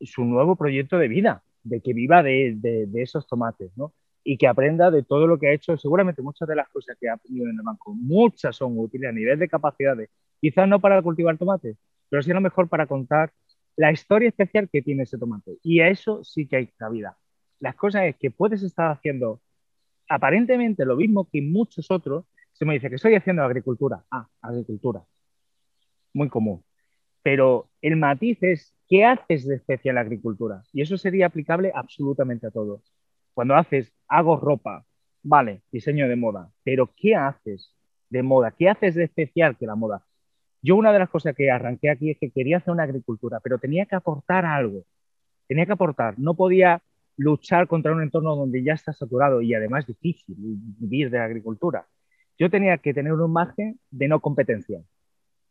su nuevo proyecto de vida, de que viva de, de, esos tomates, ¿no? Y que aprenda de todo lo que ha hecho. Seguramente muchas de las cosas que ha aprendido en el banco, muchas son útiles a nivel de capacidades. Quizás no para cultivar tomates, pero sí a lo mejor para contar la historia especial que tiene ese tomate. Y a eso sí que hay cabida. Las cosas es que puedes estar haciendo aparentemente lo mismo que muchos otros, se me dice que estoy haciendo agricultura. Ah, agricultura. Muy común. Pero el matiz es, ¿qué haces de especial agricultura? Y eso sería aplicable absolutamente a todo. Cuando haces, hago ropa, vale, diseño de moda, pero ¿qué haces de moda? ¿Qué haces de especial que la moda? Yo una de las cosas que arranqué aquí es que quería hacer una agricultura, pero tenía que aportar algo. tenía que aportar, no podía luchar contra un entorno donde ya está saturado y además difícil vivir de la agricultura. Yo tenía que tener un margen de no competencia.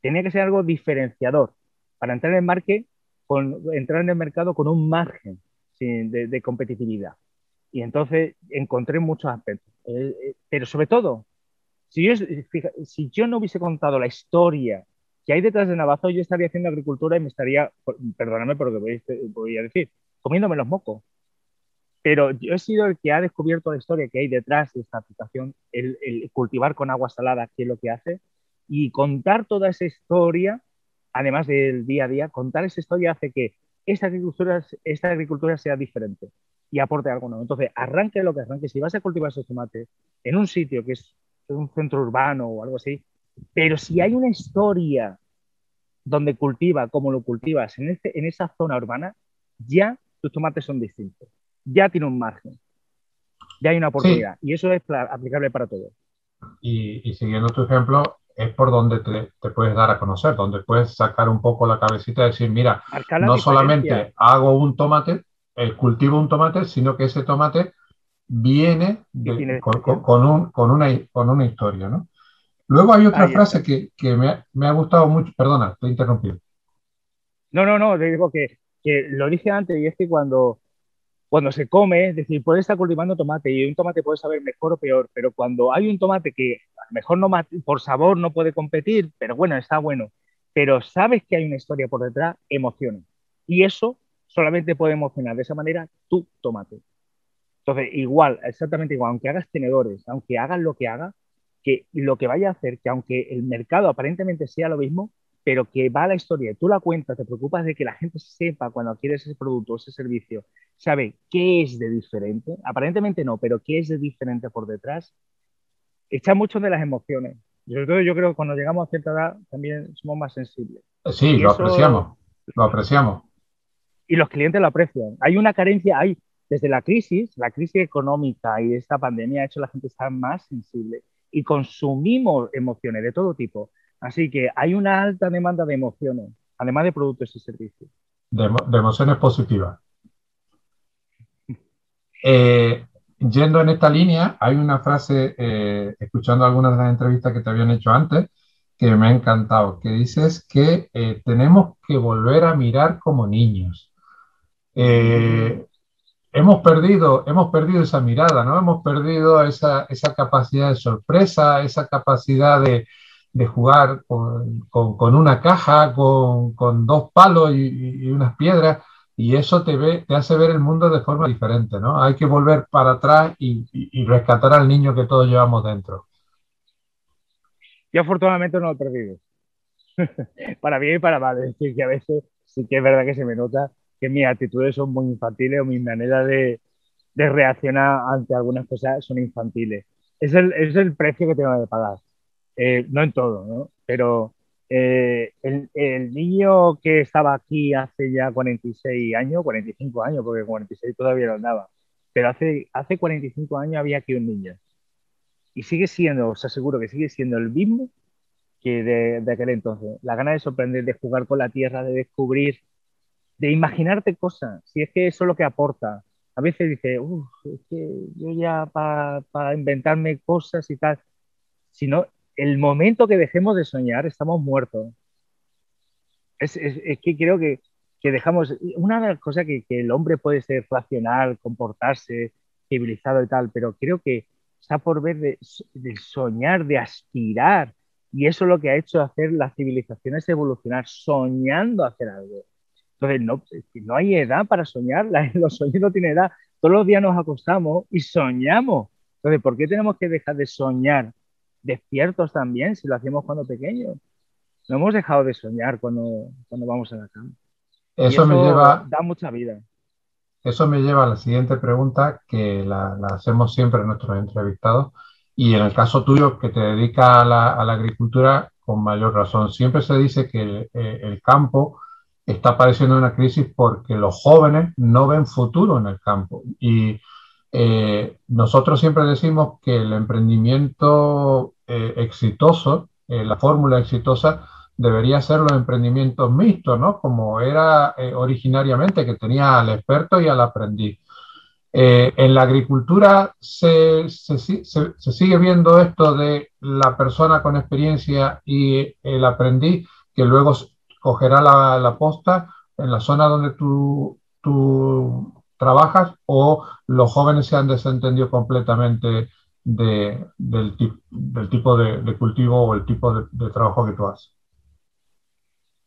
Tenía que ser algo diferenciador para entrar en, marque, con, entrar en el mercado con un margen de, competitividad. Y entonces encontré muchos aspectos. Eh, eh, pero sobre todo, si yo, si yo no hubiese contado la historia que hay detrás de Navazo, yo estaría haciendo agricultura y me estaría, perdóname por lo que voy a decir, comiéndome los mocos. Pero yo he sido el que ha descubierto la historia que hay detrás de esta aplicación, el, cultivar con agua salada, qué es lo que hace, y contar toda esa historia, además del día a día, contar esa historia hace que esta agricultura, esta agricultura sea diferente y aporte algo nuevo. Entonces, arranque lo que arranque. Si vas a cultivar esos tomates en un sitio que es un centro urbano o algo así, pero si hay una historia donde cultiva, como lo cultivas en, este, en esa zona urbana, ya tus tomates son distintos ya tiene un margen, ya hay una oportunidad y eso es aplicable para todos. Y, siguiendo tu ejemplo, es por donde te, puedes dar a conocer, donde puedes sacar un poco la cabecita y decir, mira, no solamente hago un tomate, eh, cultivo un tomate, sino que ese tomate viene con, un, con, una, con una historia, ¿no? Luego hay otra frase que, que me, ha, me, ha, gustado mucho, perdona, te he interrumpido. No, no, no, digo que, que lo dije antes y es que cuando, cuando se come, es decir, puede estar cultivando tomate y un tomate puede saber mejor o peor, pero cuando hay un tomate que a lo mejor no por sabor no puede competir, pero bueno, está bueno, pero sabes que hay una historia por detrás, emociona. Y eso solamente puede emocionar de esa manera tu tomate. Entonces, igual, exactamente igual, aunque hagas tenedores, aunque hagas lo que hagas, que lo que vaya a hacer, que aunque el mercado aparentemente sea lo mismo, pero que va a la historia, tú la cuentas, te preocupas de que la gente sepa cuando adquieres ese producto, ese servicio, sabe qué es de diferente, aparentemente no, pero qué es de diferente por detrás, echa mucho de las emociones. Y sobre todo yo creo que cuando llegamos a cierta edad también somos más sensibles. Sí, lo apreciamos, lo apreciamos. Y los clientes lo aprecian. Hay una carencia, hay desde la crisis, la crisis económica y esta pandemia ha hecho a la gente estar más sensible y consumimos emociones de todo tipo Así que hay una alta demanda de emociones, además de productos y servicios. De, emociones positivas. Eh, yendo en esta línea, hay una frase, eh, escuchando algunas de las entrevistas que te habían hecho antes, que me ha encantado, que dices que eh, tenemos que volver a mirar como niños. Hemos, perdido, hemos perdido esa mirada, ¿no? Hemos perdido esa, esa capacidad de sorpresa, esa capacidad de, de jugar con, una caja, con, con dos palos y, unas piedras, y eso te, ve, te hace ver el mundo de forma diferente, ¿no? Hay que volver para atrás y, y rescatar al niño que todos llevamos dentro. Yo afortunadamente no lo he perdido. para bien y para mal. Es decir, que a veces sí que es verdad que se me nota que mis actitudes son muy infantiles o mis maneras de, de reaccionar ante algunas cosas son infantiles. Es el, es el precio que tengo que pagar. Eh, no en todo, ¿no? Pero eh, el, niño que estaba aquí hace ya 46 años, 45 años, porque 46 todavía no andaba, pero hace, hace 45 años había aquí un niño. Y sigue siendo, os aseguro que sigue siendo el mismo que de, de aquel entonces. La gana de sorprender, de jugar con la tierra, de descubrir, de imaginarte cosas, si es que eso es lo que aporta. A veces dice, uff, es que yo ya para inventarme cosas y tal, si no, el momento que dejemos de soñar, estamos muertos. Es, que creo que, dejamos. Una de las cosas que, el hombre puede ser racional, comportarse, civilizado y tal, pero creo que está por ver de, soñar, de aspirar. Y eso es lo que ha hecho hacer las civilizaciones evolucionar, soñando hacer algo. Entonces, no, no hay edad para soñar, los sueños no tienen edad. Todos los días nos acostamos y soñamos. Entonces, ¿por qué tenemos que dejar de soñar despiertos también, si lo hacemos cuando pequeños. No hemos dejado de soñar cuando, cuando vamos a la cama. Eso, me lleva. Da mucha vida. Eso me lleva a la siguiente pregunta que la, hacemos siempre a nuestros entrevistados. Y en el caso tuyo, que te dedica a la, agricultura, con mayor razón. Siempre se dice que el, campo está padeciendo una crisis porque los jóvenes no ven futuro en el campo. Y eh, nosotros siempre decimos que el emprendimiento eh, exitoso, eh, la fórmula exitosa, debería ser los emprendimientos mixtos, ¿no? Como era originariamente, que tenía al experto y al aprendiz. En la agricultura se, sigue viendo esto de la persona con experiencia y el aprendiz que luego cogerá la, posta en la zona donde tú, trabajas o los jóvenes se han desentendido completamente del, del, tipo de, cultivo o el tipo de trabajo que tú haces.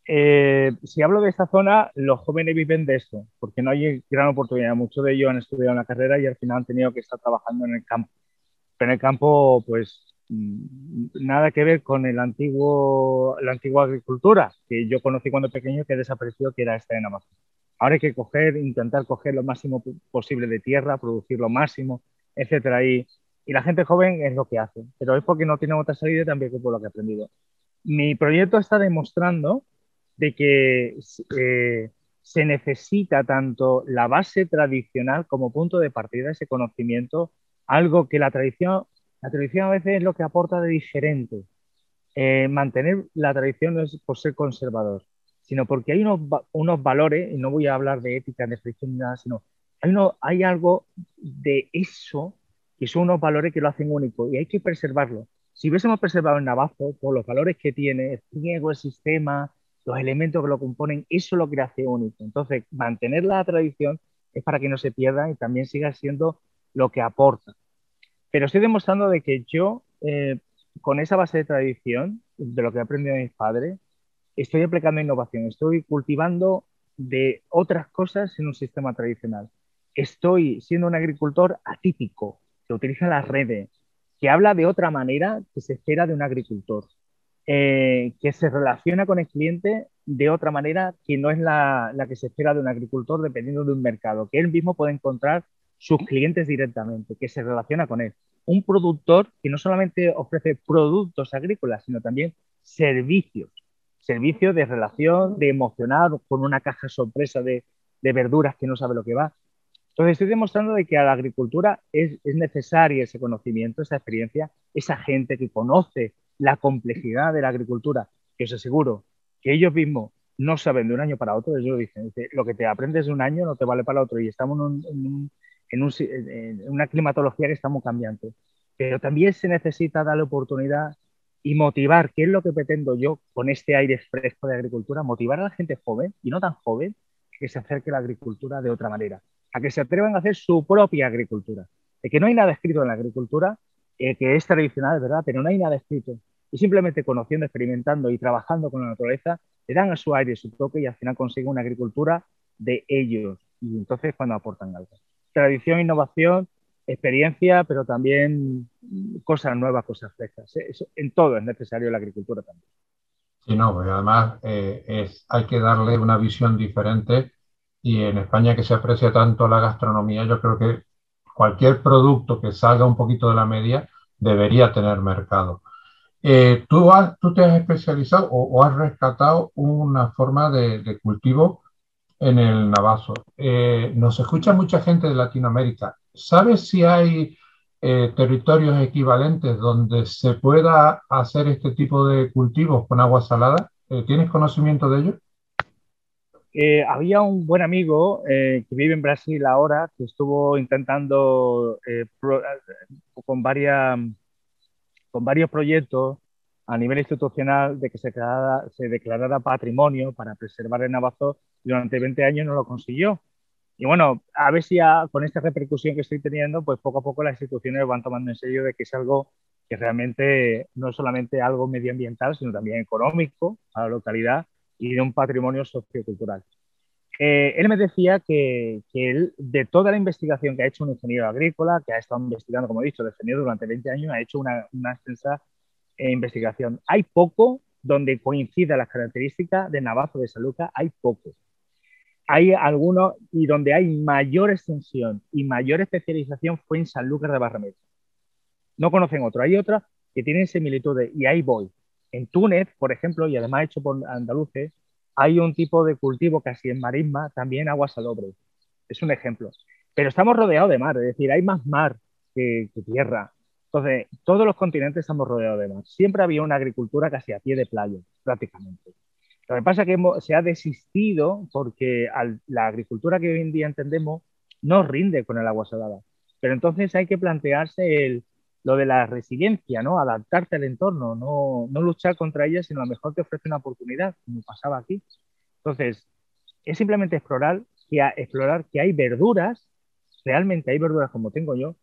Eh, si hablo de esta zona, los jóvenes viven de esto, porque no hay gran oportunidad. Muchos de ellos han estudiado una carrera y al final han tenido que estar trabajando en el campo. Pero en el campo, pues nada que ver con el antiguo, la antigua agricultura que yo conocí cuando pequeño, que desapareció, que era esta en Amazon. Ahora hay que coger, intentar coger lo máximo posible de tierra, producir lo máximo, etcétera. Y, y la gente joven es lo que hace, pero es porque no tiene otra salida también que por lo que he aprendido. Mi proyecto está demostrando de que eh, se necesita tanto la base tradicional como punto de partida ese conocimiento, algo que la tradición, la tradición a veces es lo que aporta de diferente. Eh, mantener la tradición no es por ser conservador, sino porque hay unos, unos valores, y no voy a hablar de ética, de tradición ni nada, sino hay, uno, hay algo de eso que son unos valores que lo hacen único y hay que preservarlo. Si hubiésemos preservado el Navajo por los valores que tiene, el sistema, los elementos que lo componen, eso lo que hace único. Entonces, mantener la tradición es para que no se pierda y también siga siendo lo que aporta. Pero estoy demostrando de que yo, eh, con esa base de tradición, de lo que he aprendido de mis padres, estoy aplicando innovación, estoy cultivando de otras cosas en un sistema tradicional. Estoy siendo un agricultor atípico, que utiliza las redes, que habla de otra manera que se espera de un agricultor. Eh, que se relaciona con el cliente de otra manera que no es la, que se espera de un agricultor dependiendo de un mercado, que él mismo puede encontrar sus clientes directamente, que se relaciona con él. Un productor que no solamente ofrece productos agrícolas, sino también servicios, servicios de relación, de emocionar con una caja sorpresa de, verduras que no sabe lo que va. Entonces estoy demostrando de que a la agricultura es, es necesario ese conocimiento, esa experiencia, esa gente que conoce la complejidad de la agricultura, que os aseguro que ellos mismos no saben de un año para otro, ellos dicen, lo que te aprendes de un año no te vale para otro y estamos en, una climatología que está muy cambiante. Pero también se necesita darle oportunidad y motivar, ¿qué es lo que pretendo yo con este aire fresco de agricultura? Motivar a la gente joven y no tan joven que se acerque a la agricultura de otra manera, a que se atrevan a hacer su propia agricultura. De que no hay nada escrito en la agricultura, eh, que es tradicional, ¿verdad? Pero no hay nada escrito y simplemente conociendo, experimentando y trabajando con la naturaleza, le dan a su aire su toque y al final consiguen una agricultura de ellos. Y entonces cuando aportan algo. Tradición, innovación, experiencia, pero también cosas nuevas, cosas frescas. en todo es necesario la agricultura también. Sí, no, porque además eh, es, hay que darle una visión diferente y en España que se aprecia tanto la gastronomía, yo creo que cualquier producto que salga un poquito de la media debería tener mercado. Eh, tú, tú te has especializado o, has rescatado una forma de, cultivo en el navazo. Eh, nos escucha mucha gente de Latinoamérica. ¿Sabes si hay eh, territorios equivalentes donde se pueda hacer este tipo de cultivos con agua salada? ¿Tienes conocimiento de ello? había un buen amigo que vive en Brasil ahora que estuvo intentando varias con varios proyectos a nivel institucional de que se declarara, se declarara patrimonio para preservar el Navazo durante 20 años no lo consiguió. Y bueno, a ver si con esta repercusión que estoy teniendo, pues poco a poco las instituciones van tomando en serio de que es algo que realmente no es solamente algo medioambiental, sino también económico a la localidad y de un patrimonio sociocultural. Eh, él me decía que, que él, de toda la investigación que ha hecho un ingeniero agrícola, que ha estado investigando, como he dicho, defendido durante 20 años, ha hecho una, una extensa eh, investigación. Hay poco donde coincida las características de Navazo de Saluca, hay poco. Hay algunos y donde hay mayor extensión y mayor especialización fue en Sanlúcar de Barrameda. No conocen otro. Hay otras que tienen similitudes y ahí voy. En Túnez, por ejemplo, y además hecho por andaluces, hay un tipo de cultivo casi en marisma, también agua salobre. Es un ejemplo. Pero estamos rodeados de mar, es decir, hay más mar que, tierra. Entonces, todos los continentes estamos rodeados de mar. Siempre había una agricultura casi a pie de playa, prácticamente. Lo que pasa es que se ha desistido porque la agricultura que hoy en día entendemos no rinde con el agua salada. Pero entonces hay que plantearse lo de la resiliencia, ¿no? Adaptarte al entorno, no, luchar contra ella, sino a lo mejor te ofrece una oportunidad, como pasaba aquí. Entonces, es simplemente explorar que, explorar que hay verduras, realmente hay verduras como tengo yo,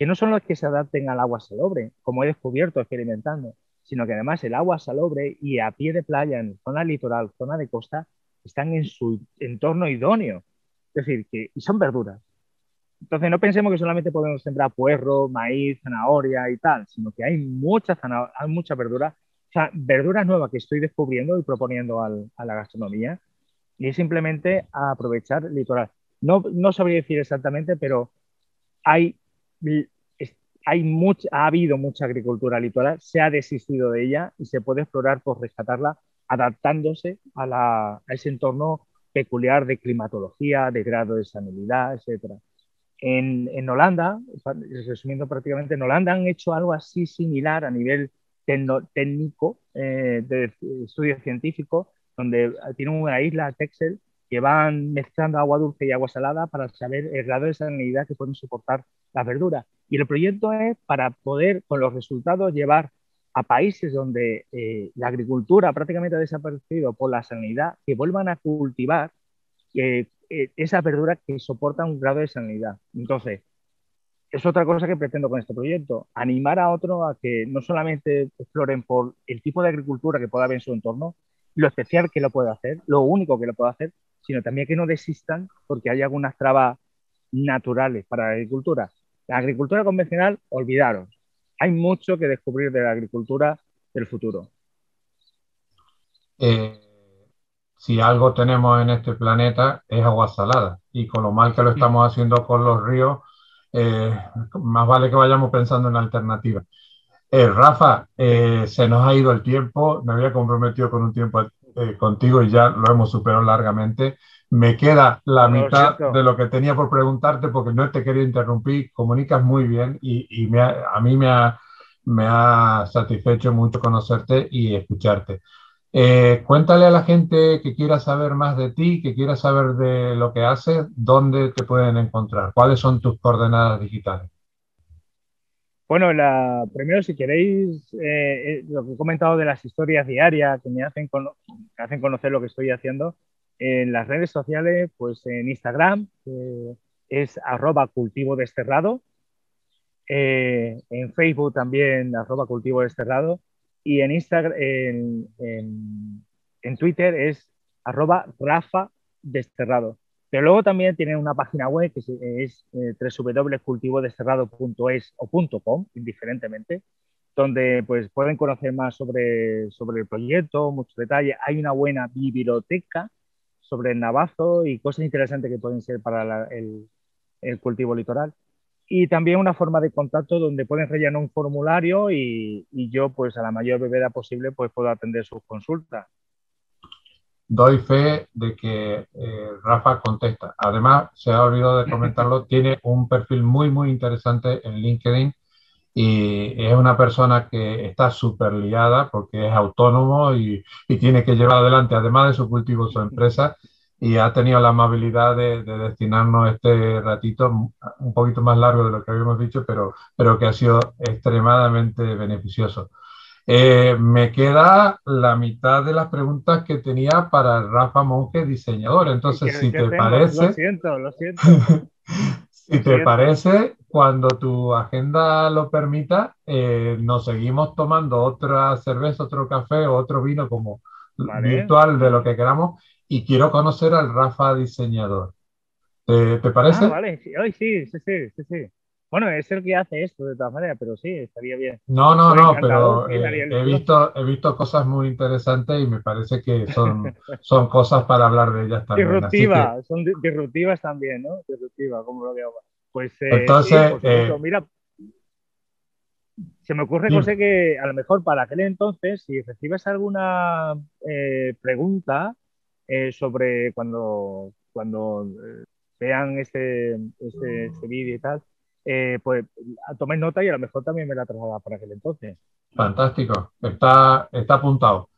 que no son las que se adapten al agua salobre, como he descubierto experimentando, sino que además el agua salobre y a pie de playa, en zona litoral, zona de costa, están en su entorno idóneo. Es decir, que y son verduras. Entonces no pensemos que solamente podemos sembrar puerro, maíz, zanahoria y tal, sino que hay muchas hay muchas verduras, o sea, verduras nuevas que estoy descubriendo y proponiendo al, a la gastronomía y es simplemente aprovechar el litoral. No, no sabría decir exactamente, pero hay, hay mucha, ha habido mucha agricultura litoral, se ha desistido de ella y se puede explorar por rescatarla adaptándose a, la, a ese entorno peculiar de climatología, de grado de sanidad, etc. En, en, Holanda, resumiendo prácticamente, en Holanda han hecho algo así similar a nivel técnico eh, de estudio científico, donde tienen una isla, Texel, que van mezclando agua dulce y agua salada para saber el grado de salinidad que pueden soportar las verduras. Y el proyecto es para poder, con los resultados, llevar a países donde eh, la agricultura prácticamente ha desaparecido por la salinidad, que vuelvan a cultivar eh, eh, esas verduras que soportan un grado de salinidad. Entonces, es otra cosa que pretendo con este proyecto, animar a otros a que no solamente exploren por el tipo de agricultura que pueda haber en su entorno, lo especial que lo puede hacer, lo único que lo puede hacer, sino también que no desistan porque hay algunas trabas naturales para la agricultura. La agricultura convencional, olvidaros. Hay mucho que descubrir de la agricultura del futuro. Eh, si algo tenemos en este planeta es agua salada y con lo mal que lo estamos haciendo con los ríos, eh, más vale que vayamos pensando en alternativas. Eh, Rafa, se nos ha ido el tiempo, me había comprometido con un tiempo eh, contigo y ya lo hemos superado largamente. Me queda la mitad de lo que tenía por preguntarte porque no te quería interrumpir, comunicas muy bien y, a mí me ha, me ha satisfecho mucho conocerte y escucharte. cuéntale a la gente que quiera saber más de ti, que quiera saber de lo que haces, dónde te pueden encontrar, cuáles son tus coordenadas digitales. Bueno, la, primero, si queréis, eh, eh, lo que he comentado de las historias diarias que me hacen, hacen conocer lo que estoy haciendo, en las redes sociales, pues en Instagram es arroba cultivo desterrado, eh, en Facebook también arroba cultivo y en, Instagram, en Twitter es arroba Rafa desterrado. Pero luego también tienen una página web que es, eh, www.cultivodesterrado.es o .com, indiferentemente, donde pues, pueden conocer más sobre, sobre el proyecto, muchos detalles. Hay una buena biblioteca sobre el navazo y cosas interesantes que pueden ser para el, el, cultivo litoral. Y también una forma de contacto donde pueden rellenar un formulario y, y yo, pues a la mayor brevedad posible, pues puedo atender sus consultas doy fe de que eh, Rafa contesta. Además, se ha olvidado de comentarlo, tiene un perfil muy, muy interesante en LinkedIn y es una persona que está súper liada porque es autónomo y, y, tiene que llevar adelante, además de su cultivo, su empresa y ha tenido la amabilidad de, de, destinarnos este ratito un poquito más largo de lo que habíamos dicho, pero, pero que ha sido extremadamente beneficioso. Eh, me queda la mitad de las preguntas que tenía para Rafa Monge, diseñador. Entonces, si te parece. Lo siento, lo siento. si te parece, cuando tu agenda lo permita, eh, nos seguimos tomando otra cerveza, otro café o otro vino como virtual de lo que queramos. Y quiero conocer al Rafa diseñador. ¿Te, parece? Ah, vale, sí, sí, sí, sí, sí. Bueno, es el que hace esto de todas maneras, pero sí, estaría bien. No, no, no, pero eh, he, visto, he visto cosas muy interesantes y me parece que son, son cosas para hablar de ellas también. Disruptivas, son disruptivas también, ¿no? Disruptivas, como lo veo. Pues, eh, Entonces, eh, mira, se me ocurre, José, que a lo mejor para aquel entonces, si recibes alguna pregunta sobre cuando, cuando vean este, este, este vídeo y tal, eh, pues tomé nota y a lo mejor también me la trasladaba para aquel entonces. Fantástico, está, está apuntado.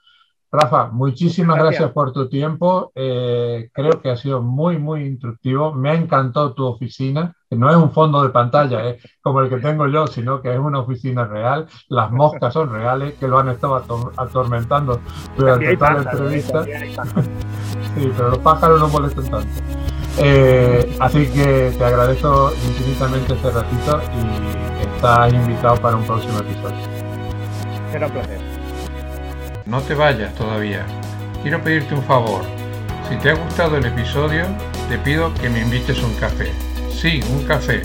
Rafa, muchísimas gracias, por tu tiempo. Eh, creo que ha sido muy, muy instructivo. Me ha encantado tu oficina, que no es un fondo de pantalla eh, como el que tengo yo, sino que es una oficina real. Las moscas son reales, que lo han estado atormentando durante toda la entrevista. sí, pero los pájaros no molestan tanto. Eh, así que te agradezco infinitamente este ratito y estás invitado para un próximo episodio. Será un placer. No te vayas todavía. Quiero pedirte un favor. Si te ha gustado el episodio, te pido que me invites un café. Sí, un café.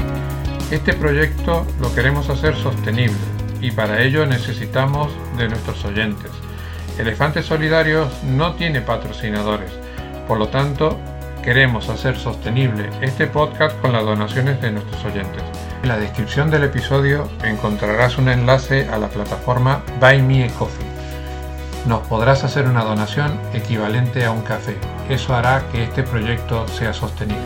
Este proyecto lo queremos hacer sostenible y para ello necesitamos de nuestros oyentes. Elefantes Solidarios no tiene patrocinadores, por lo tanto queremos hacer sostenible este podcast con las donaciones de nuestros oyentes. En la descripción del episodio encontrarás un enlace a la plataforma Buy Me a Coffee nos podrás hacer una donación equivalente a un café. Eso hará que este proyecto sea sostenible.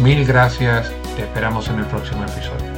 Mil gracias, te esperamos en el próximo episodio.